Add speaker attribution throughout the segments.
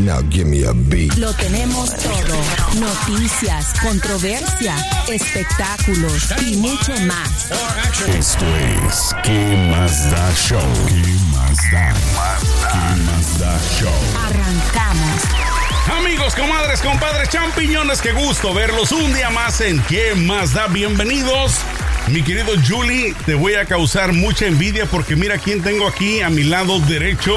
Speaker 1: Now give me a beat.
Speaker 2: Lo tenemos todo. Noticias, controversia, espectáculos y mucho más.
Speaker 3: Esto es ¿Qué más da show? ¿Qué más da? ¿Qué más da show?
Speaker 2: Arrancamos.
Speaker 4: Amigos, comadres, compadres, champiñones, qué gusto verlos un día más en ¿Qué más da? Bienvenidos. Mi querido Julie, te voy a causar mucha envidia porque mira quién tengo aquí a mi lado derecho.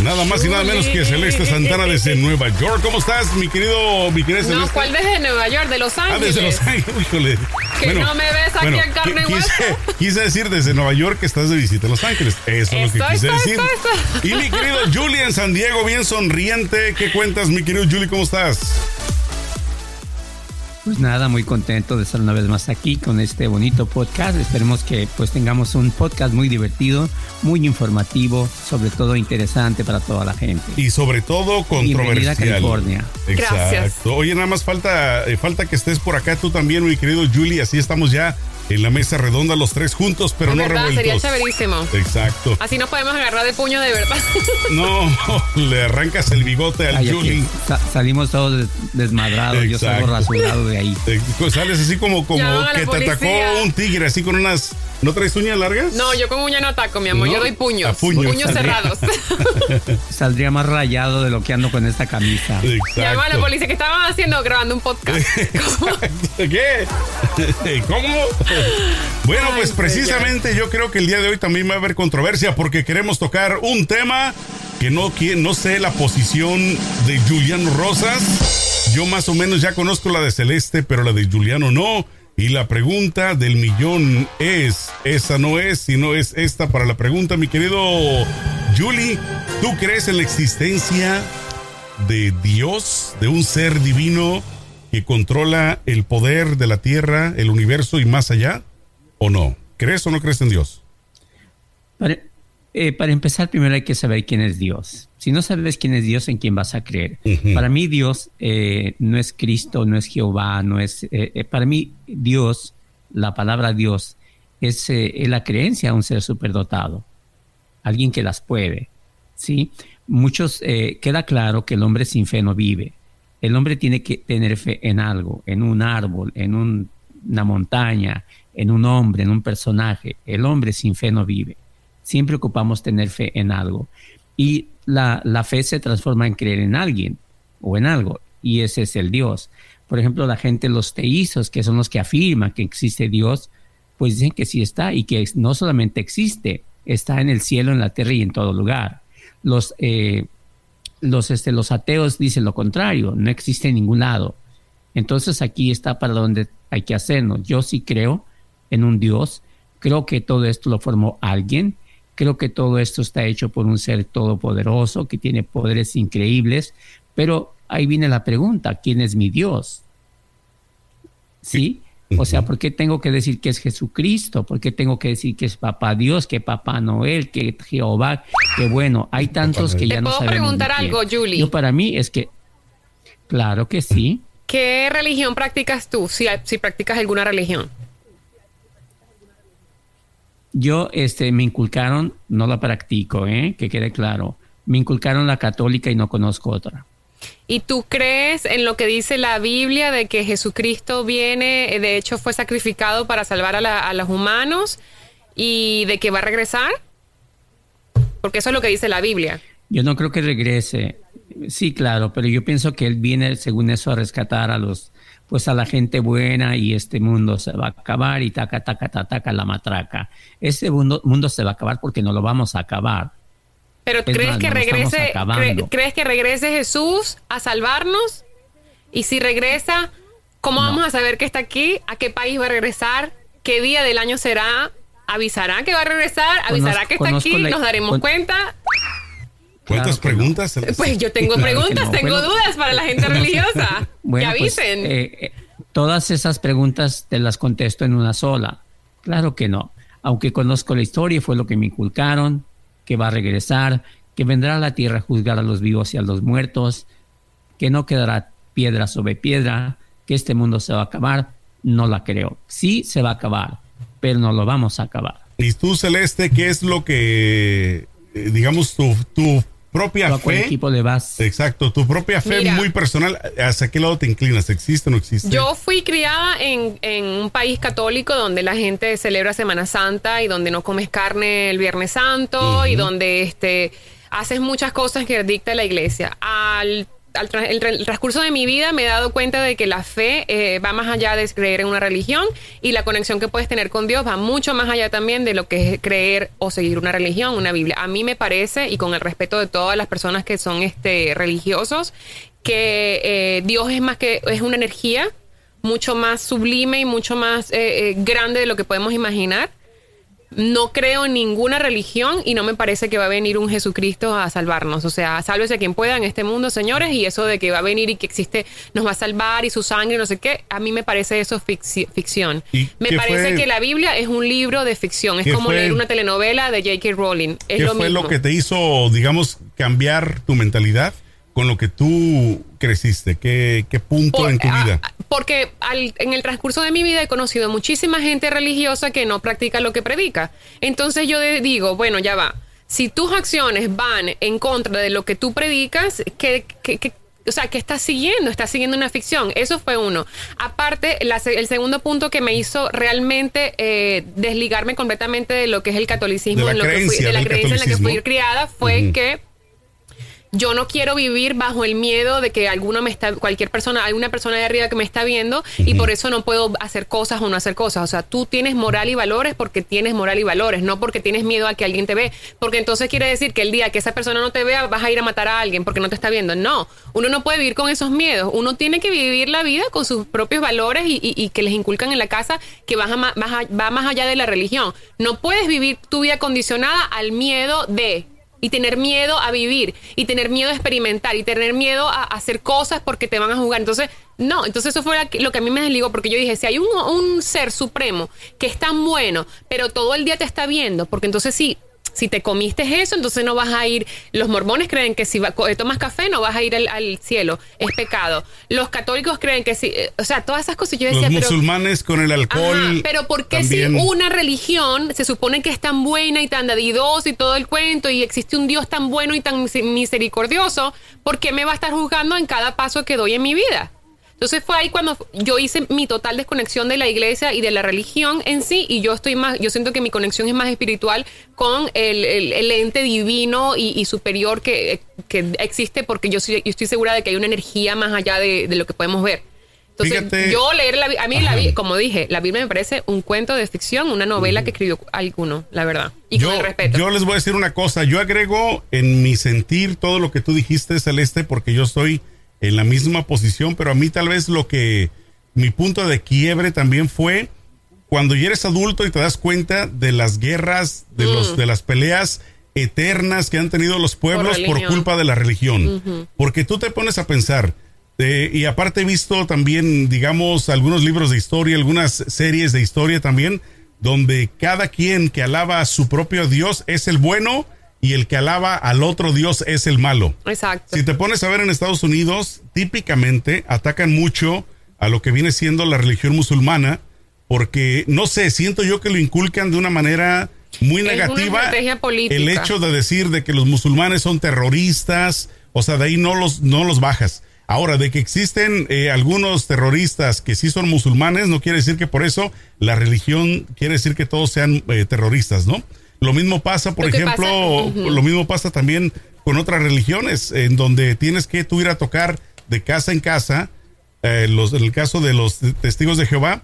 Speaker 4: Nada más y nada menos que Celeste Santana desde Nueva York. ¿Cómo estás, mi querido, mi querida
Speaker 5: No,
Speaker 4: Celeste?
Speaker 5: ¿cuál desde Nueva York? De Los
Speaker 4: Ah,
Speaker 5: Ángeles.
Speaker 4: desde Los Ángeles, híjole.
Speaker 5: Que no me ves aquí en carne y hueso.
Speaker 4: quise, decir desde Nueva York que estás de visita en Los Ángeles. Eso es lo que quise decir. Y mi querido Julie en San Diego, bien sonriente. ¿Qué cuentas, mi querido Julie? ¿Cómo estás?
Speaker 6: Pues nada, muy contento de estar una vez más aquí con este bonito podcast. Esperemos que pues tengamos un podcast muy divertido, muy informativo, sobre todo interesante para toda la gente.
Speaker 4: Y sobre todo
Speaker 6: Bienvenida a
Speaker 4: controversial.
Speaker 6: California.
Speaker 4: Exacto.
Speaker 5: Gracias.
Speaker 4: Oye, nada más falta, eh, falta que estés por acá tú también, mi querido Julie. Así estamos ya en la mesa redonda los tres juntos, pero no
Speaker 5: verdad, sería
Speaker 4: revueltos.
Speaker 5: chéverísimo.
Speaker 4: Exacto.
Speaker 5: Así nos podemos agarrar de puño de verdad.
Speaker 4: No, le arrancas el bigote al
Speaker 6: sa- salimos todos des- desmadrados, yo salgo
Speaker 4: Exacto.
Speaker 6: rasurado de ahí.
Speaker 4: Eh, pues sales así como, que te atacó un tigre, así con unas. ¿No traes uñas largas?
Speaker 5: No, yo con uña no ataco, mi amor.
Speaker 4: No,
Speaker 5: Yo doy puños.
Speaker 4: a puños.
Speaker 5: Puños cerrados.
Speaker 6: Saldría más rayado de lo que ando con esta camisa.
Speaker 4: Exacto.
Speaker 5: Llama a la policía que estaban haciendo grabando un podcast. ¿Cómo?
Speaker 4: ¿Qué? ¿Cómo? Bueno,
Speaker 5: Ay,
Speaker 4: pues
Speaker 5: señor.
Speaker 4: precisamente yo creo que el día de hoy también va a haber controversia porque queremos tocar un tema que no, qui- no sé la posición de Juliano Rosas. Yo más o menos ya conozco la de Celeste, pero la de Juliano no. Y la pregunta del millón es, esa no es, sino es esta para la pregunta, mi querido Julie, ¿tú crees en la existencia de Dios, de un ser divino que controla el poder de la tierra, el universo y más allá? ¿O no? ¿Crees o no crees en Dios?
Speaker 6: Eh, para empezar, primero hay que saber quién es Dios. Si no sabes quién es Dios, ¿en quién vas a creer? Para mí Dios eh, no es Cristo, no es Jehová, no es... eh, eh, para mí Dios, la palabra Dios, es, es la creencia de un ser superdotado, alguien que las puede, ¿sí? Muchos, eh, queda claro que el hombre sin fe no vive. El hombre tiene que tener fe en algo, en un árbol, en un- una montaña, en un hombre, en un personaje. El hombre sin fe no vive. Siempre ocupamos tener fe en algo. Y la, la fe se transforma en creer en alguien o en algo. Y ese es el Dios. Por ejemplo, la gente, los teístas, que son los que afirman que existe Dios, pues dicen que sí está y que no solamente existe, está en el cielo, en la tierra y en todo lugar. Los, eh, los, este, los ateos dicen lo contrario, no existe en ningún lado. Entonces aquí está para donde hay que hacernos. Yo sí creo en un Dios, creo que todo esto lo formó alguien, creo que todo esto está hecho por un ser todopoderoso que tiene poderes increíbles, pero ahí viene la pregunta, ¿quién es mi Dios? ¿Sí? O sea, ¿por qué tengo que decir que es Jesucristo? ¿Por qué tengo que decir que es Papá Dios, que Papá Noel, que Jehová? Que bueno, hay tantos que
Speaker 5: ¿Te
Speaker 6: ya no
Speaker 5: puedo
Speaker 6: sabemos. ni
Speaker 5: preguntar algo, Julie?
Speaker 6: Yo para mí es que, claro que sí.
Speaker 5: ¿Qué religión practicas tú? Si, si practicas alguna religión.
Speaker 6: Yo este, me inculcaron, no la practico, ¿eh? que quede claro. Me inculcaron la católica y no conozco otra.
Speaker 5: ¿Y tú crees en lo que dice la Biblia de que Jesucristo viene, eh, de hecho fue sacrificado para salvar a, la- a los humanos y de que va a regresar? Porque eso es lo que dice la Biblia.
Speaker 6: Yo no creo que regrese. Sí, claro, pero yo pienso que él viene, según eso, a rescatar a los, pues a la gente buena y este mundo se va a acabar y taca, taca, taca, taca la matraca. Este mundo, mundo se va a acabar porque no lo vamos a acabar.
Speaker 5: Pero
Speaker 6: Es
Speaker 5: ¿crees
Speaker 6: más,
Speaker 5: que regrese cre- crees que regrese Jesús a salvarnos? Y si regresa, ¿cómo
Speaker 6: No.
Speaker 5: vamos a saber que está aquí? ¿A qué país va a regresar? ¿Qué día del año será? ¿Avisará que va a regresar? ¿Avisará
Speaker 6: Conozco-
Speaker 5: que está aquí?
Speaker 6: la-
Speaker 5: ¿Nos daremos
Speaker 6: con-
Speaker 5: cuenta?
Speaker 4: ¿Cuántas
Speaker 6: Claro que no.
Speaker 4: preguntas? Celeste?
Speaker 5: Pues yo tengo
Speaker 6: Claro
Speaker 5: preguntas,
Speaker 6: no.
Speaker 5: tengo
Speaker 6: Bueno,
Speaker 5: dudas para la gente religiosa.
Speaker 6: Bueno,
Speaker 5: que
Speaker 6: pues,
Speaker 5: avisen.
Speaker 6: eh, eh, todas esas preguntas te las contesto en una sola. Claro que no. aunque conozco la historia, fue lo que me inculcaron, que va a regresar, que vendrá a la tierra a juzgar a los vivos y a los muertos, que no quedará piedra sobre piedra, que este mundo se va a acabar, no la creo. Sí se va a acabar, pero no lo vamos a acabar.
Speaker 4: ¿Y tú, Celeste, qué es lo que, eh, digamos, tu, tu propia
Speaker 6: ¿Tú a
Speaker 4: fe?
Speaker 6: equipo le vas?
Speaker 4: Exacto, tu propia fe
Speaker 5: Mira.
Speaker 4: muy personal, ¿hacia qué lado te inclinas? ¿Existe o no existe?
Speaker 5: Yo fui criada en, en un país católico donde la gente celebra Semana Santa y donde no comes carne el Viernes Santo y donde este haces muchas cosas que dicta la iglesia. Al, el, tra- el transcurso de mi vida me he dado cuenta de que la fe eh, va más allá de creer en una religión y la conexión que puedes tener con Dios va mucho más allá también de lo que es creer o seguir una religión, una Biblia. A mí me parece, y con el respeto de todas las personas que son este, religiosos, que eh, Dios es más que es una energía mucho más sublime y mucho más eh, grande de lo que podemos imaginar. No creo en ninguna religión y no me parece que va a venir un Jesucristo a salvarnos. O sea, sálvese quien pueda en este mundo, señores, y eso de que va a venir y que existe, nos va a salvar y su sangre, no sé qué, a mí me parece eso ficci- ficción.
Speaker 4: ¿Y
Speaker 5: Me parece
Speaker 4: fue-
Speaker 5: que la Biblia es un libro de ficción, es
Speaker 4: ¿Qué
Speaker 5: como
Speaker 4: fue-
Speaker 5: leer una telenovela de J.K. Rowling. Es
Speaker 4: ¿Qué
Speaker 5: lo
Speaker 4: fue
Speaker 5: mismo.
Speaker 4: lo que te hizo, digamos, cambiar tu mentalidad con lo que tú creciste? ¿Qué, qué punto
Speaker 5: Por-
Speaker 4: en tu vida?
Speaker 5: Porque al- en el transcurso de mi vida he conocido muchísima gente religiosa que no practica lo que predica. Entonces yo de- digo, bueno, ya va. Si tus acciones van en contra de lo que tú predicas, ¿qué, qué- qué- o sea, ¿qué estás siguiendo? Estás siguiendo una ficción. Eso fue uno. Aparte, la el segundo punto que me hizo realmente eh, desligarme completamente de lo que es el catolicismo,
Speaker 4: De la
Speaker 5: en lo que fui-
Speaker 4: creencia
Speaker 5: de la creencia en la que fui criada, fue que yo no quiero vivir bajo el miedo de que alguno me está, cualquier persona, alguna persona de arriba que me está viendo y por eso no puedo hacer cosas o no hacer cosas. O sea, tú tienes moral y valores porque tienes moral y valores, no porque tienes miedo a que alguien te ve. Porque entonces quiere decir que el día que esa persona no te vea vas a ir a matar a alguien porque no te está viendo. No, uno no puede vivir con esos miedos. Uno tiene que vivir la vida con sus propios valores y, y- y que les inculcan en la casa que vas a ma- más a- va más allá de la religión. No puedes vivir tu vida condicionada al miedo de y tener miedo a vivir y tener miedo a experimentar y tener miedo a, hacer cosas porque te van a jugar. Entonces, no, entonces eso fue lo que a mí me desligó porque yo dije, si hay un, un ser supremo que es tan bueno, pero todo el día te está viendo, porque entonces sí. Si te comiste eso, entonces no vas a ir. Los mormones creen que si va- eh, tomas café no vas a ir al, al cielo. Es pecado. Los católicos creen que si. eh, O sea, todas esas cosas. Yo
Speaker 4: Los
Speaker 5: decía, pero.
Speaker 4: musulmanes con el alcohol.
Speaker 5: Ajá, pero ¿por qué
Speaker 4: también.
Speaker 5: si una religión se supone que es tan buena y tan dadidosa y todo el cuento y existe un Dios tan bueno y tan mis- misericordioso, ¿por qué me va a estar juzgando en cada paso que doy en mi vida? Entonces fue ahí cuando yo hice mi total desconexión de la iglesia y de la religión en sí y yo estoy más, yo siento que mi conexión es más espiritual con el, el- el ente divino y, y superior que, que existe porque yo, soy- yo estoy segura de que hay una energía más allá de, de lo que podemos ver. Entonces,
Speaker 4: Fíjate-
Speaker 5: yo leer la a mí la como dije, la Biblia me parece un cuento de ficción, una novela que escribió alguno, la verdad. Y
Speaker 4: yo,
Speaker 5: con el respeto.
Speaker 4: yo les voy a decir una cosa. Yo agrego en mi sentir todo lo que tú dijiste, Celeste, porque yo estoy en la misma posición, pero a mí tal vez lo que mi punto de quiebre también fue cuando ya eres adulto y te das cuenta de las guerras, de los de las peleas eternas que han tenido los pueblos por, culpa de la religión. Porque tú te pones a pensar, eh, y aparte he visto también, digamos, algunos libros de historia, algunas series de historia también, donde cada quien que alaba a su propio Dios es el bueno y el que alaba al otro Dios es el malo.
Speaker 5: Exacto.
Speaker 4: Si te pones a ver en Estados Unidos, típicamente atacan mucho a lo que viene siendo la religión musulmana, porque no sé, siento yo que lo inculcan de una manera muy
Speaker 5: Es una
Speaker 4: negativa.
Speaker 5: estrategia política.
Speaker 4: El hecho de decir de que los musulmanes son terroristas, o sea, de ahí no los, no los bajas. Ahora, de que existen eh, algunos terroristas que sí son musulmanes, no quiere decir que por eso la religión quiere decir que todos sean eh, terroristas, ¿no? Lo mismo pasa, por
Speaker 5: Lo
Speaker 4: ejemplo,
Speaker 5: pasa-
Speaker 4: lo mismo pasa también con otras religiones, en donde tienes que tú ir a tocar de casa en casa, eh, los, en el caso de los testigos de Jehová,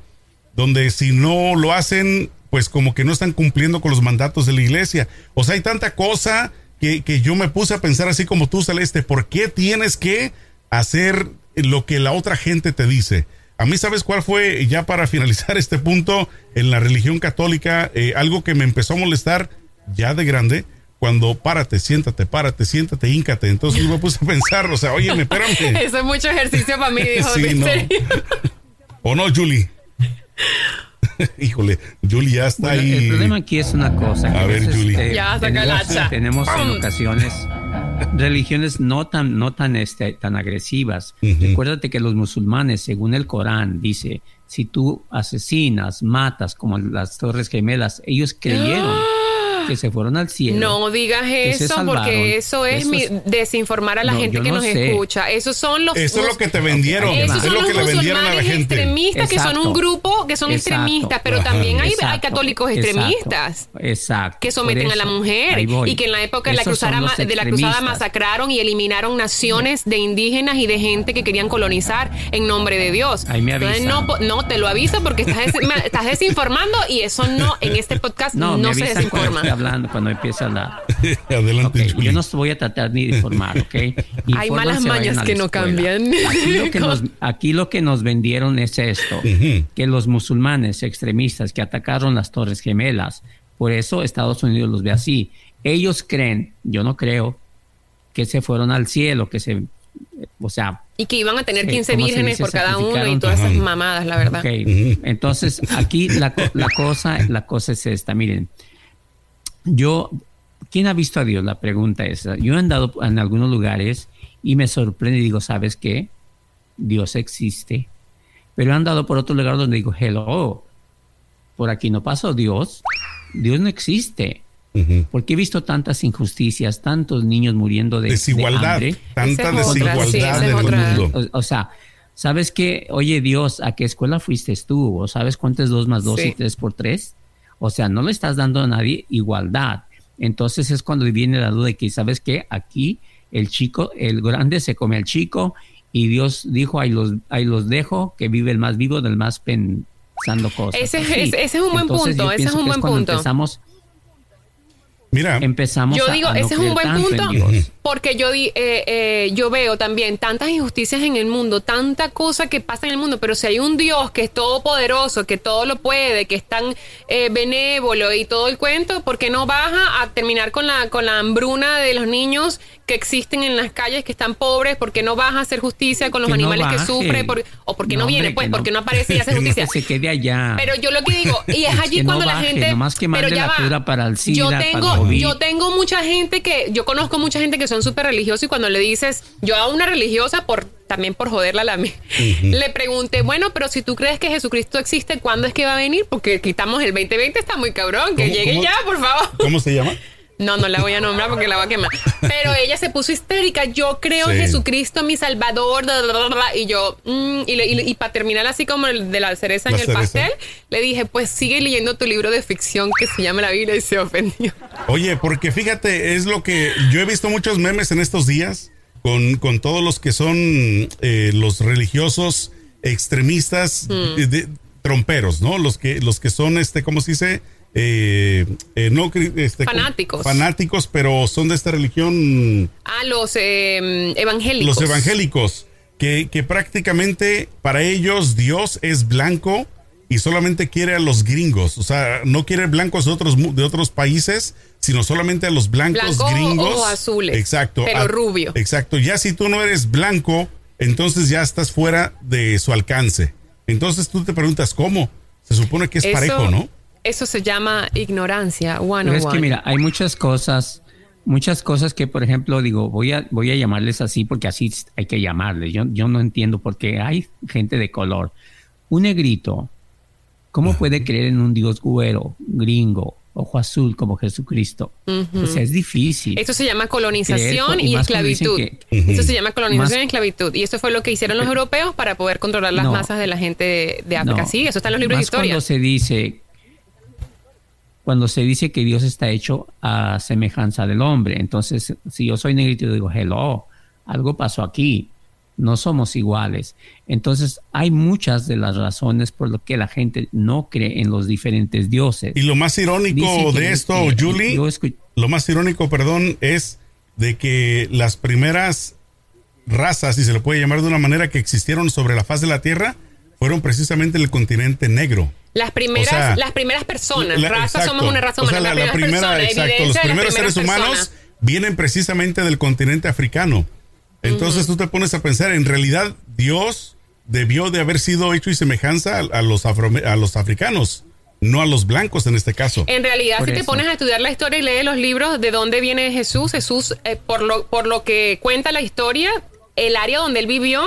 Speaker 4: donde si no lo hacen, pues como que no están cumpliendo con los mandatos de la iglesia. O sea, hay tanta cosa que, que yo me puse a pensar así como tú, Celeste, ¿por qué tienes que hacer lo que la otra gente te dice? A mí, ¿sabes cuál fue, ya para finalizar este punto, en la religión católica, eh, algo que me empezó a molestar ya de grande? Cuando párate, siéntate, párate, siéntate, híncate. Entonces yo me puse a pensar, o sea, oye, espérame.
Speaker 5: Eso es mucho ejercicio para mí, dijo.
Speaker 4: Sí,
Speaker 5: ¿en
Speaker 4: no. ¿O no, Julie? Híjole, Julie ya está
Speaker 6: Bueno,
Speaker 4: ahí.
Speaker 6: el problema aquí es una cosa. que
Speaker 4: A ver, Julie.
Speaker 5: Ya, saca el
Speaker 6: tenemos,
Speaker 5: hacha.
Speaker 6: tenemos en ocasiones religiones no tan, no tan, este, tan agresivas.
Speaker 4: Ujú.
Speaker 6: Recuérdate que los musulmanes, según el Corán, dice, si tú asesinas, matas como las Torres Gemelas, ellos creyeron que se fueron al cielo.
Speaker 5: No digas eso porque eso es
Speaker 6: Eso
Speaker 5: mi-
Speaker 6: es-
Speaker 5: desinformar a la
Speaker 6: No,
Speaker 5: gente que
Speaker 6: no
Speaker 5: nos
Speaker 6: sé.
Speaker 5: escucha. Esos son los
Speaker 4: Eso es lo que te vendieron.
Speaker 5: Esos
Speaker 4: es
Speaker 5: son
Speaker 4: lo
Speaker 5: los
Speaker 4: que le vendieron a la
Speaker 5: musulmanes
Speaker 4: gente.
Speaker 5: extremistas que son un grupo que son
Speaker 6: Exacto.
Speaker 5: extremistas, pero
Speaker 4: Ajá.
Speaker 5: también hay, católicos extremistas.
Speaker 6: Exacto.
Speaker 5: que someten a la mujer y que en la época de la, cruzada, de la cruzada masacraron y eliminaron naciones de indígenas y de gente que querían colonizar en nombre de Dios.
Speaker 6: Ahí me
Speaker 5: Entonces, no, te lo aviso porque estás, des- me- estás desinformando y eso no, en este podcast
Speaker 6: No,
Speaker 5: no, se desinforma.
Speaker 6: Hablando, cuando empieza la...
Speaker 4: Adelante,
Speaker 6: Ok,
Speaker 4: Julie.
Speaker 6: yo no voy a tratar ni de informar, ¿ok?
Speaker 5: Hay malas mañas que no cambian.
Speaker 6: Aquí lo que, nos, aquí lo que nos vendieron es esto,
Speaker 4: Ujú.
Speaker 6: que los musulmanes extremistas que atacaron las Torres Gemelas, por eso Estados Unidos los ve así. Ellos creen, yo no creo, que se fueron al cielo, que se... O sea,
Speaker 5: Y que iban a tener
Speaker 6: Sí,
Speaker 5: 15
Speaker 6: ¿cómo se
Speaker 5: vírgenes por cada uno y todas esas mamadas, la verdad.
Speaker 6: Ok, entonces aquí la, la cosa, la cosa es esta, miren, yo, ¿quién ha visto a Dios? La pregunta es, yo he andado en algunos lugares y me sorprende y digo, ¿sabes qué? Dios existe, pero he andado por otro lugar donde digo, hello, por aquí no pasó Dios, Dios no existe. Porque he visto tantas injusticias, tantos niños muriendo de, de
Speaker 4: Desigualdad.
Speaker 6: hambre.
Speaker 4: Tanta desigualdad
Speaker 5: sí,
Speaker 4: en el mundo.
Speaker 6: O, o sea, ¿sabes qué? Oye, Dios, ¿a qué escuela fuiste tú? ¿O sabes cuánto es 2 más 2
Speaker 5: Sí.
Speaker 6: y 3 por 3? O sea, no le estás dando a nadie igualdad. Entonces es cuando viene la duda de que, ¿sabes qué? Aquí el chico, el grande se come al chico y Dios dijo, ahí los, ahí los dejo, que vive el más vivo del más pensando cosas.
Speaker 5: Ese-
Speaker 6: Así.
Speaker 5: ese- ese es un buen
Speaker 6: Entonces,
Speaker 5: punto, ese es un buen
Speaker 6: cuando
Speaker 5: punto.
Speaker 6: Empezamos,
Speaker 4: Mira,
Speaker 6: empezamos
Speaker 5: Yo
Speaker 6: a-
Speaker 5: digo,
Speaker 6: a no
Speaker 5: ese es un buen punto
Speaker 6: Dios.
Speaker 5: porque yo di- eh, eh, yo veo también tantas injusticias en el mundo, tanta cosa que pasa en el mundo, pero si hay un Dios que es todopoderoso, que todo lo puede, que es tan eh, benévolo y todo el cuento, ¿por qué no baja a terminar con la con la hambruna de los niños que existen en las calles que están pobres? ¿Por qué no baja a hacer justicia con los
Speaker 6: Que no
Speaker 5: animales que sufren? Por- ¿O por qué no,
Speaker 6: No,
Speaker 5: viene?
Speaker 6: hombre,
Speaker 5: Pues
Speaker 6: que
Speaker 5: porque
Speaker 6: no.
Speaker 5: no aparece y hace
Speaker 6: Que no
Speaker 5: justicia.
Speaker 6: se quede allá.
Speaker 5: Pero yo lo que digo, y es allí
Speaker 6: Que no
Speaker 5: cuando la gente.
Speaker 6: nomás que
Speaker 5: pero
Speaker 6: mande
Speaker 5: ya
Speaker 6: la
Speaker 5: va.
Speaker 6: para el SIDA,
Speaker 5: yo
Speaker 6: para el
Speaker 5: tengo, yo tengo mucha gente que, yo conozco mucha gente que son súper religiosos y cuando le dices, yo a una religiosa por también por joderla a la mía, le pregunté, bueno, pero si tú crees que Jesucristo existe, ¿cuándo es que va a venir? Porque quitamos el 2020, está muy cabrón, que
Speaker 4: ¿Cómo-
Speaker 5: llegue ya, por favor.
Speaker 4: ¿cómo se llama?
Speaker 5: No, no la voy a nombrar porque la voy a quemar. Pero ella se puso histérica. Yo creo en
Speaker 4: Sí.
Speaker 5: Jesucristo, mi Salvador. bla, bla, bla, bla. Y yo, mm, y, para terminar así como el de la cereza
Speaker 4: La
Speaker 5: en el
Speaker 4: cereza.
Speaker 5: pastel, le dije, pues sigue leyendo tu libro de ficción que se llama La Biblia y se ofendió.
Speaker 4: Oye, porque fíjate, es lo que yo he visto muchos memes en estos días con, con todos los que son eh, los religiosos extremistas
Speaker 5: Mm.
Speaker 4: eh, de- tromperos, ¿no? Los que, los que son, este, ¿cómo se dice? Eh, eh, no, este.
Speaker 5: Fanáticos.
Speaker 4: Fanáticos, pero son de esta religión
Speaker 5: Ah, los eh, evangélicos.
Speaker 4: los evangélicos, que, que prácticamente para ellos Dios es blanco y solamente quiere a los gringos. O sea, no quiere blancos de otros, mu- de otros países, sino solamente a los blancos
Speaker 5: Blanco,
Speaker 4: gringos.
Speaker 5: ojos azules,
Speaker 4: Exacto.
Speaker 5: pero
Speaker 4: A-
Speaker 5: rubio.
Speaker 4: Exacto. Ya si tú no eres blanco, entonces ya estás fuera de su alcance. Entonces tú te preguntas, ¿cómo? Se supone que es
Speaker 5: Eso-
Speaker 4: parejo, ¿no?
Speaker 5: Eso se llama ignorancia. One
Speaker 6: Pero es que mira, hay muchas cosas, muchas cosas que, por ejemplo, digo, voy a, voy a llamarles así porque así hay que llamarles. Yo, yo no entiendo por qué hay gente de color. Un negrito, ¿cómo puede creer en un Dios güero, gringo, ojo azul como Jesucristo? O sea, es difícil.
Speaker 5: Esto se llama colonización
Speaker 6: Creer, y
Speaker 5: esclavitud. Esto se llama colonización
Speaker 6: Más-
Speaker 5: y esclavitud. Y eso fue lo que hicieron los europeos para poder controlar las
Speaker 6: No.
Speaker 5: masas de la gente de, de África.
Speaker 6: No.
Speaker 5: Sí, eso está en los libros de historia.
Speaker 6: Cuando se dice cuando se dice que Dios está hecho a semejanza del hombre, entonces si yo soy negrito digo, hello, algo pasó aquí, no somos iguales. Entonces hay muchas de las razones por lo que la gente no cree en los diferentes dioses.
Speaker 4: Y lo más irónico
Speaker 6: Dice
Speaker 4: de esto,
Speaker 6: que-
Speaker 4: Julie, lo más irónico, perdón, es de que las primeras razas, si se le puede llamar de una manera, que existieron sobre la faz de la Tierra, fueron precisamente el continente negro.
Speaker 5: Las primeras,
Speaker 4: O sea,
Speaker 5: las primeras personas,
Speaker 4: La-
Speaker 5: raza,
Speaker 4: exacto.
Speaker 5: somos una raza
Speaker 4: O
Speaker 5: humana.
Speaker 4: sea, la, la primera,
Speaker 5: personas,
Speaker 4: exacto, los primeros seres humanos vienen precisamente del continente africano. Entonces tú te pones a pensar, en realidad Dios debió de haber sido hecho y semejanza a, a los, afro, a los africanos, no a los blancos en este caso.
Speaker 5: En realidad,
Speaker 6: Por
Speaker 5: si te pones a estudiar la historia y lees los libros de dónde viene Jesús, Jesús, eh, por, lo, por lo que cuenta la historia, el área donde él vivió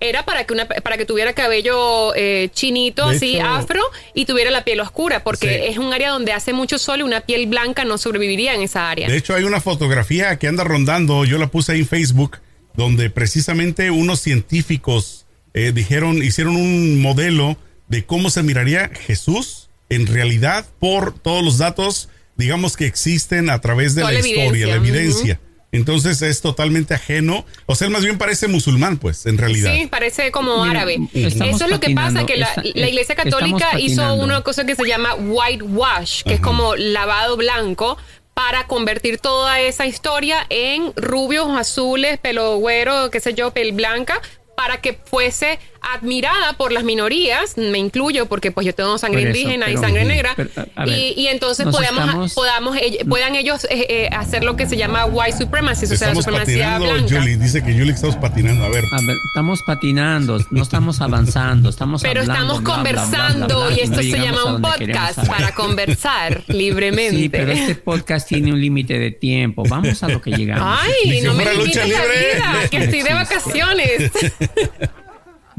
Speaker 5: era para que una, para que tuviera cabello eh, chinito,
Speaker 4: De
Speaker 5: así
Speaker 4: hecho-
Speaker 5: afro, y tuviera la piel oscura, porque
Speaker 4: Sí.
Speaker 5: es un área donde hace mucho sol y una piel blanca no sobreviviría en esa área.
Speaker 4: De hecho, hay una fotografía que anda rondando, yo la puse ahí en Facebook, donde precisamente unos científicos eh, dijeron, hicieron un modelo de cómo se miraría Jesús en realidad por todos los datos, digamos, que existen a través de
Speaker 5: Toda
Speaker 4: la,
Speaker 5: la
Speaker 4: historia, la
Speaker 5: evidencia,
Speaker 4: evidencia. Entonces es totalmente ajeno. O sea, él más bien parece musulmán, pues, en realidad.
Speaker 5: Sí, parece como
Speaker 6: Mira,
Speaker 5: árabe.
Speaker 6: estamos
Speaker 5: Eso es lo que pasa, que la,
Speaker 6: está-
Speaker 5: la Iglesia
Speaker 6: estamos
Speaker 5: Católica hizo una cosa que se llama whitewash, que es como lavado blanco, para convertir toda esa historia en rubios, azules, pelo güero, qué sé yo, pel blanca, para que fuese admirada por las minorías, me incluyo porque pues yo tengo sangre
Speaker 6: eso,
Speaker 5: indígena y sangre negra,
Speaker 6: pero, a ver,
Speaker 5: y, y entonces podamos,
Speaker 6: estamos-
Speaker 5: podamos, puedan ellos eh, eh, hacer lo que se llama white supremacy, o sea, la
Speaker 4: Estamos
Speaker 5: supremacía
Speaker 4: patinando,
Speaker 5: blanca.
Speaker 4: Julie. Dice que Julie estamos patinando. A ver.
Speaker 6: A ver, estamos patinando, no estamos avanzando, estamos
Speaker 5: Pero
Speaker 6: hablando,
Speaker 5: estamos
Speaker 6: bla, bla, bla,
Speaker 5: conversando
Speaker 6: bla, bla,
Speaker 5: y esto
Speaker 6: no
Speaker 5: se llama un podcast para conversar libremente.
Speaker 6: Sí, pero este podcast tiene un límite de tiempo. Vamos a lo que llegamos.
Speaker 5: Ay, no me limites la vida, que estoy de vacaciones.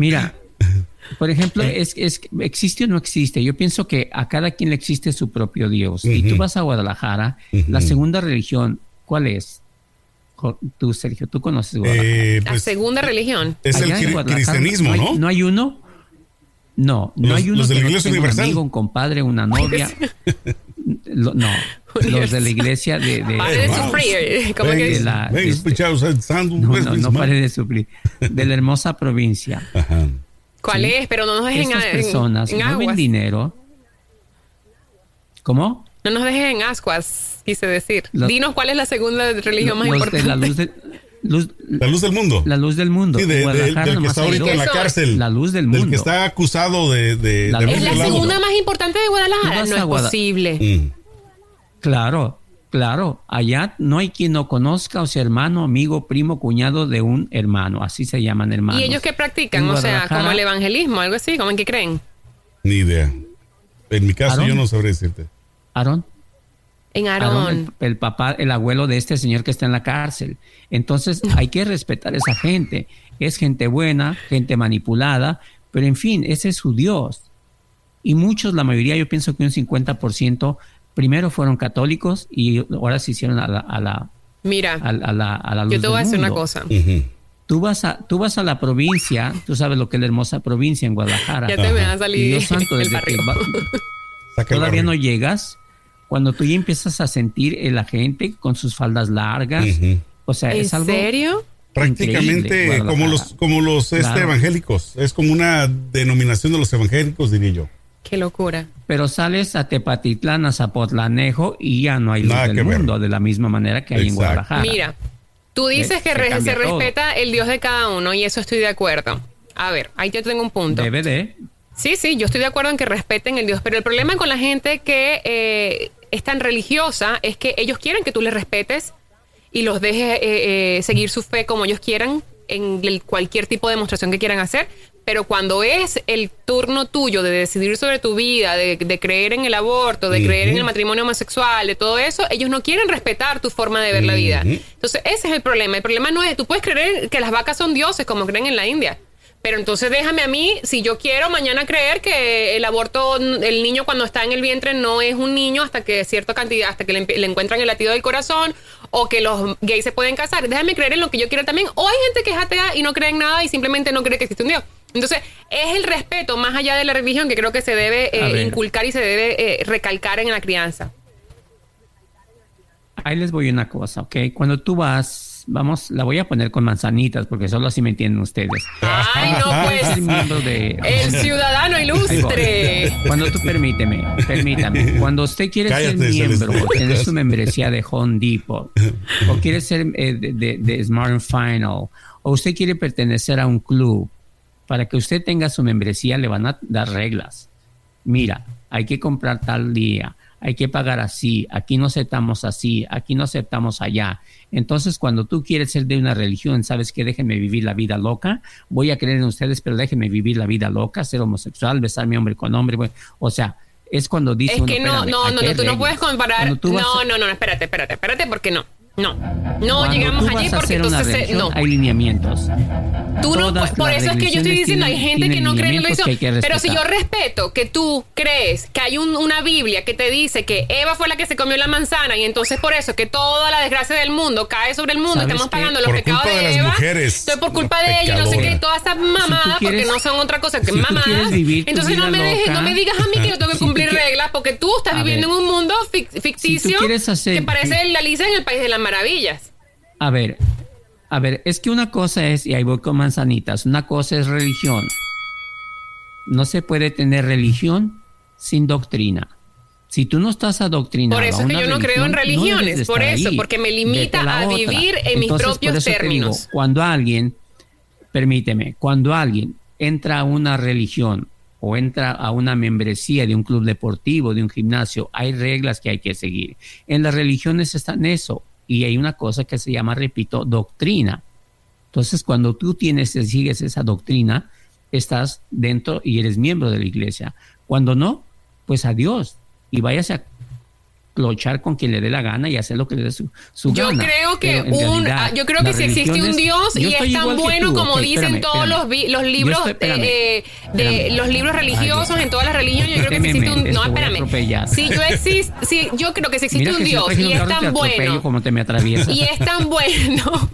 Speaker 6: Mira, por ejemplo, es, es, existe o no existe. Yo pienso que a cada quien le existe su propio Dios. Y tú vas a Guadalajara, la segunda religión, ¿cuál es? Tú, Sergio, tú conoces Guadalajara.
Speaker 4: Eh,
Speaker 5: La
Speaker 4: pues,
Speaker 5: segunda religión.
Speaker 4: es el
Speaker 6: Allá
Speaker 4: cristianismo,
Speaker 6: hay-
Speaker 4: ¿no?
Speaker 6: No hay uno. No, no
Speaker 4: Los-
Speaker 6: hay uno
Speaker 4: los de la
Speaker 6: no
Speaker 4: Iglesia Universal.
Speaker 6: un amigo, un compadre, una novia. Lo- no, los de la iglesia de, de-
Speaker 5: Pare. ¿Cómo
Speaker 4: Ven,
Speaker 5: que
Speaker 6: la-
Speaker 4: ven,
Speaker 6: este- no,
Speaker 4: pues,
Speaker 6: no, no pare de suplir, de la hermosa provincia.
Speaker 4: Ajá.
Speaker 5: ¿Cuál
Speaker 6: Sí.
Speaker 5: es? Pero no nos dejen
Speaker 6: Estas
Speaker 5: en,
Speaker 6: personas
Speaker 5: en
Speaker 6: mueven
Speaker 5: aguas.
Speaker 6: dinero. ¿Cómo?
Speaker 5: No nos dejes en ascuas, quise decir.
Speaker 6: Los-
Speaker 5: Dinos cuál es la segunda religión más importante.
Speaker 6: la luz, de- luz-
Speaker 4: La luz del mundo.
Speaker 6: la luz del mundo.
Speaker 4: Sí, de- de-
Speaker 6: Guadalajara
Speaker 4: del que está ahorita en la cárcel.
Speaker 6: La luz del
Speaker 4: Del
Speaker 6: mundo.
Speaker 4: que está acusado de, de,
Speaker 6: La
Speaker 5: es la
Speaker 6: del
Speaker 5: segunda más importante de Guadalajara. No es
Speaker 6: Guada-
Speaker 5: posible.
Speaker 4: Mm.
Speaker 6: Claro, claro. Allá no hay quien no conozca o sea hermano, amigo, primo, cuñado de un hermano. Así se llaman hermanos.
Speaker 5: ¿Y ellos qué practican? O sea, como el evangelismo, algo así, ¿cómo en qué creen?
Speaker 4: Ni idea. En mi caso,
Speaker 6: Aarón.
Speaker 4: yo no sabré decirte.
Speaker 6: Aarón.
Speaker 5: En
Speaker 6: Aarón,
Speaker 5: Aarón.
Speaker 6: el, el papá, el abuelo de este señor que está en la cárcel. Entonces hay que respetar a esa gente. Es gente buena, gente manipulada, pero en fin, ese es su Dios. Y muchos, la mayoría, yo pienso que un 50%, primero fueron católicos y ahora se hicieron a la, a la,
Speaker 5: Mira,
Speaker 6: a, la- a la, a la luz
Speaker 5: yo te voy a decir una cosa.
Speaker 6: Tú vas, a, tú vas a la provincia, tú sabes lo que es la hermosa provincia en Guadalajara.
Speaker 5: Ya te me va a salir
Speaker 6: Dios santo,
Speaker 5: el
Speaker 6: desde que va-
Speaker 4: el
Speaker 6: todavía no llegas, cuando tú ya empiezas a sentir la gente con sus faldas largas, o sea,
Speaker 5: ¿En
Speaker 6: es algo
Speaker 5: serio?
Speaker 4: Prácticamente como los, como los este,
Speaker 6: Claro.
Speaker 4: evangélicos. Es como una denominación de los evangélicos, diría yo.
Speaker 5: Qué locura.
Speaker 6: Pero sales a Tepatitlán, a Zapotlanejo y ya no hay luz
Speaker 4: Nada
Speaker 6: del
Speaker 4: ver.
Speaker 6: mundo de la misma manera que hay en. Guadalajara.
Speaker 5: Mira, tú dices que
Speaker 6: Se todo.
Speaker 5: respeta el Dios de cada uno y eso estoy de acuerdo. A ver, ahí yo tengo un punto.
Speaker 6: Debe de.
Speaker 5: Sí, sí, yo estoy de acuerdo en que respeten el Dios, pero el problema con la gente que eh, es tan religiosa es que ellos quieren que tú les respetes y los dejes eh, eh, seguir su fe como ellos quieran en el- cualquier tipo de demostración que quieran hacer, pero cuando es el turno tuyo de decidir sobre tu vida, de, de creer en el aborto, de creer en el matrimonio homosexual, de todo eso, ellos no quieren respetar tu forma de ver la vida. Entonces, ese es el problema. El problema no es, tú puedes creer que las vacas son dioses como creen en la India. Pero entonces déjame a mí, si yo quiero mañana creer que el aborto, el niño cuando está en el vientre no es un niño hasta que cierta cantidad, hasta que le encuentran el latido del corazón, o que los gays se pueden casar. Déjame creer en lo que yo quiero también. O hay gente que es atea y no cree en nada y simplemente no cree que existe un Dios. Entonces, es el respeto más allá de la religión que creo que se debe eh, inculcar y se debe eh, recalcar en la crianza.
Speaker 6: Ahí les voy una cosa, ¿ok? Cuando tú vas, vamos, la voy a poner con manzanitas porque solo así me entienden ustedes.
Speaker 5: Ay, no,
Speaker 6: Ser
Speaker 5: pues.
Speaker 6: miembro de...
Speaker 5: El ciudadano ilustre.
Speaker 6: Cuando tú permíteme, permítame. Cuando usted quiere
Speaker 4: Cállate,
Speaker 6: ser miembro tener su membresía de Home Depot, o quiere ser eh, de, de- de Smart and Final, o usted quiere pertenecer a un club, para que usted tenga su membresía le van a dar reglas. Mira, hay que comprar tal día, hay que pagar así, aquí no aceptamos así, aquí no aceptamos allá. Entonces, cuando tú quieres ser de una religión, sabes que déjenme vivir la vida loca, voy a creer en ustedes, pero déjenme vivir la vida loca, ser homosexual, besarme hombre con hombre, bueno, o sea, es cuando dice
Speaker 5: Es
Speaker 6: uno,
Speaker 5: que no,
Speaker 6: espérame,
Speaker 5: no, no, no, tú no
Speaker 6: reglas.
Speaker 5: puedes comparar. No,
Speaker 6: a-
Speaker 5: no, no, espérate, espérate, espérate, porque no. No, no
Speaker 6: cuando
Speaker 5: llegamos allí porque entonces eh,
Speaker 6: religión,
Speaker 5: no.
Speaker 6: hay lineamientos.
Speaker 5: Tú no,
Speaker 6: Todas
Speaker 5: por eso es que yo estoy diciendo, hay gente que no cree en la
Speaker 6: que
Speaker 5: religión.
Speaker 6: que
Speaker 5: Pero si yo respeto que tú crees que hay un- una Biblia que te dice que Eva fue la que se comió la manzana y entonces por eso que toda la desgracia del mundo cae sobre el mundo,
Speaker 6: ¿Sabes
Speaker 5: estamos
Speaker 6: qué?
Speaker 5: pagando los
Speaker 4: Por
Speaker 5: pecados
Speaker 4: culpa de
Speaker 5: de
Speaker 4: las
Speaker 5: Eva.
Speaker 4: mujeres,
Speaker 5: Entonces por culpa
Speaker 4: la
Speaker 5: de ellos, no sé qué, todas estas mamadas, porque no son otra cosa que
Speaker 6: si
Speaker 5: mamadas. Entonces no me, dejes- no me digas a mí que yo tengo que
Speaker 6: si
Speaker 5: cumplir reglas porque tú estás viviendo
Speaker 6: ver,
Speaker 5: en un mundo fic- ficticio que parece la Alicia en el País de las Maravillas.
Speaker 6: A ver, a ver, es que una cosa es, y ahí voy con manzanitas, una cosa es religión. No se puede tener religión sin doctrina. Si tú no estás adoctrinado.
Speaker 5: Por eso es que yo no creo en
Speaker 6: no
Speaker 5: religiones, por eso,
Speaker 6: ahí.
Speaker 5: porque me limita a
Speaker 6: otra.
Speaker 5: vivir en mis
Speaker 6: por
Speaker 5: propios
Speaker 6: eso te digo,
Speaker 5: términos.
Speaker 6: cuando alguien, permíteme, cuando alguien entra a una religión o entra a una membresía de un club deportivo, de un gimnasio, hay reglas que hay que seguir. En las religiones están eso. Y hay una cosa que se llama, repito, doctrina. Entonces, cuando tú tienes, sigues esa doctrina, estás dentro y eres miembro de la iglesia. Cuando no, pues adiós. Y váyase a clochar con quien le dé la gana y hacer lo que le dé su, su
Speaker 5: Yo
Speaker 6: gana.
Speaker 5: creo que un,
Speaker 6: realidad,
Speaker 5: ah, yo creo que si existe un Dios y es tan bueno
Speaker 6: tú.
Speaker 5: como dicen
Speaker 6: espérame,
Speaker 5: todos
Speaker 6: espérame.
Speaker 5: los, vi- los libros
Speaker 6: estoy- espérame,
Speaker 5: eh, de los libros religiosos
Speaker 6: Ay,
Speaker 5: en todas las religiones, yo creo que si existe un
Speaker 6: Méndez,
Speaker 5: no, espérame. Si yo existe, si yo creo que si existe
Speaker 6: Mira
Speaker 5: un Dios y es tan bueno
Speaker 6: como te me atraviesas.
Speaker 5: y es tan bueno.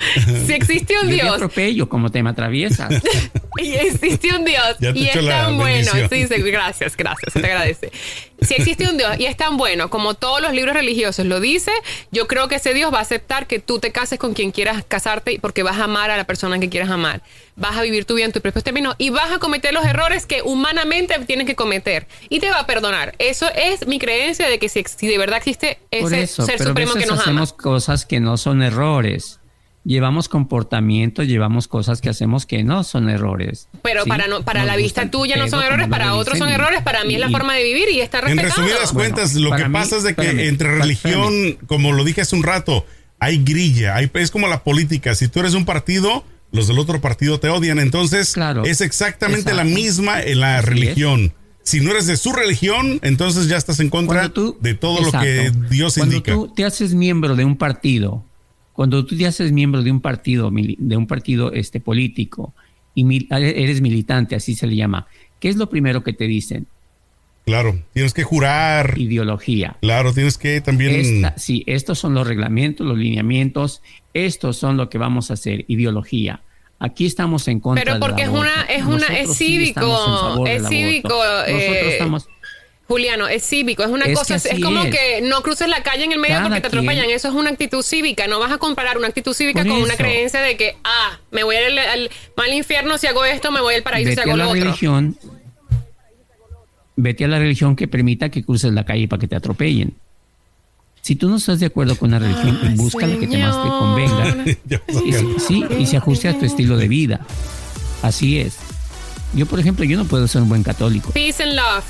Speaker 5: si existe un Dios
Speaker 6: atropello como te me atraviesas.
Speaker 5: y existe un Dios
Speaker 4: Ya
Speaker 5: y es tan bueno. Sí, sí, gracias, gracias, se te agradece. Si existe un Dios y es tan bueno como todos los libros religiosos lo dice, yo creo que ese Dios va a aceptar que tú te cases con quien quieras casarte porque vas a amar a la persona que quieras amar. Vas a vivir tu vida en tus propios términos y vas a cometer los errores que humanamente tienes que cometer y te va a perdonar. Eso es mi creencia de que si, si de verdad existe ese
Speaker 6: eso,
Speaker 5: ser supremo que nos ama.
Speaker 6: hacemos cosas que no son errores. Llevamos comportamientos, llevamos cosas que hacemos que no son errores.
Speaker 5: Pero
Speaker 6: ¿sí?
Speaker 5: para no, para
Speaker 6: Nos
Speaker 5: la vista tuya no son errores, para otros son errores, para mí es la forma de vivir y está
Speaker 4: En
Speaker 5: respetado.
Speaker 4: resumidas
Speaker 6: Bueno,
Speaker 4: cuentas, lo que
Speaker 6: mí-
Speaker 4: pasa es de que
Speaker 6: espérame,
Speaker 4: entre
Speaker 6: espérame.
Speaker 4: religión, como lo dije hace un rato, hay grilla, hay, es como la política. Si tú eres un partido, los del otro partido te odian. Entonces,
Speaker 6: Claro.
Speaker 4: es exactamente la misma en la
Speaker 6: Así
Speaker 4: religión. Si no eres de su religión, entonces ya estás en contra
Speaker 6: Cuando tú-
Speaker 4: de todo lo que. Dios
Speaker 6: Cuando
Speaker 4: indica.
Speaker 6: tú te haces miembro de un partido, cuando tú te haces miembro de un partido, de un partido este, político, y mil- eres militante, así se le llama, ¿qué es lo primero que te dicen?
Speaker 4: Claro, tienes que jurar.
Speaker 6: Ideología.
Speaker 4: Claro, tienes que también.
Speaker 6: Esta- sí, estos son los reglamentos, los lineamientos, estos son lo que vamos a hacer, ideología. Aquí estamos en contra
Speaker 5: Pero
Speaker 6: del
Speaker 5: porque es una- es una- es
Speaker 6: Nosotros sí
Speaker 5: cívico, es cívico,
Speaker 6: Nosotros
Speaker 5: eh,
Speaker 6: estamos...
Speaker 5: Juliano, es cívico, es una
Speaker 6: Es
Speaker 5: cosa, es, como
Speaker 6: es.
Speaker 5: que no cruces la calle en el medio
Speaker 6: Cada
Speaker 5: porque te atropellan,
Speaker 6: quien-
Speaker 5: eso es una actitud cívica, no vas a comparar una actitud cívica
Speaker 6: Por
Speaker 5: con una creencia de que, ah, me voy al, al mal infierno si hago esto, me voy al paraíso si
Speaker 6: vete
Speaker 5: hago
Speaker 6: a
Speaker 5: lo
Speaker 6: la
Speaker 5: otro.
Speaker 6: religión, vete a la religión que permita que cruces la calle para que te atropellen. Si tú no estás de acuerdo con una religión, busca la que te más te convenga. Y, sí, y se ajuste a tu estilo de vida. Así es. Yo, por ejemplo, yo no puedo ser un buen católico.
Speaker 5: Peace and love.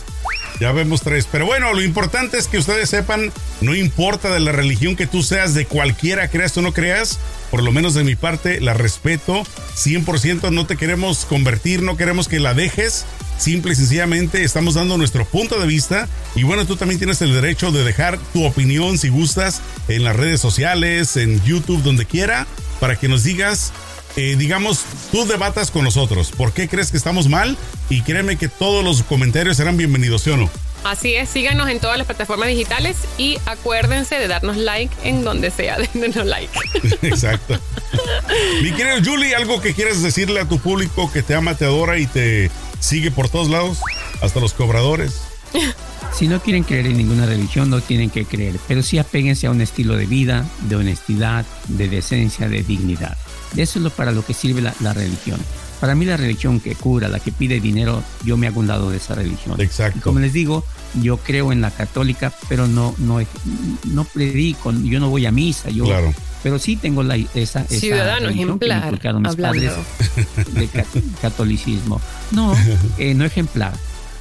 Speaker 4: Ya vemos tres. Pero bueno, lo importante es que ustedes sepan, no importa de la religión que tú seas, de cualquiera creas o no creas, por lo menos de mi parte, la respeto 100%. No te queremos convertir, no queremos que la dejes. Simple y sencillamente estamos dando nuestro punto de vista. Y bueno, tú también tienes el derecho de dejar tu opinión si gustas en las redes sociales, en YouTube, donde quiera, para que nos digas eh, digamos, tú debatas con nosotros. ¿Por qué crees que estamos mal? Y créeme que todos los comentarios serán bienvenidos, ¿sí o no?
Speaker 5: Así es, síganos en todas las plataformas digitales y acuérdense de darnos like en donde sea, dennos like.
Speaker 4: Exacto. Mi querido Julie, ¿algo que quieres decirle a tu público que te ama, te adora y te sigue por todos lados? Hasta los cobradores.
Speaker 6: Si no quieren creer en ninguna religión, no tienen que creer, pero sí apéguense a un estilo de vida, de honestidad, de decencia, de dignidad. Eso es lo para lo que sirve la, la religión. Para mí la religión que cura, la que pide dinero, yo me hago un lado de esa religión.
Speaker 4: Exacto.
Speaker 6: Y como les digo, yo creo en la católica, pero no, no, no predico, yo no voy a misa, yo,
Speaker 4: Claro.
Speaker 6: pero sí tengo la, esa, esa
Speaker 5: Ciudadano
Speaker 6: religión que me
Speaker 5: ejemplar,
Speaker 6: mis
Speaker 5: hablando.
Speaker 6: padres de ca- catolicismo. No, eh, no ejemplar.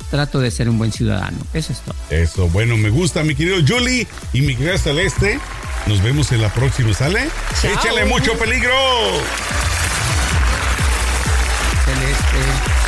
Speaker 6: trato de ser un buen ciudadano. Eso es todo.
Speaker 4: Eso, bueno, me gusta, mi querido Julie y mi querida Celeste. Nos vemos en la próxima, ¿sale?
Speaker 5: Chao.
Speaker 4: Échale mucho peligro.
Speaker 6: Celeste.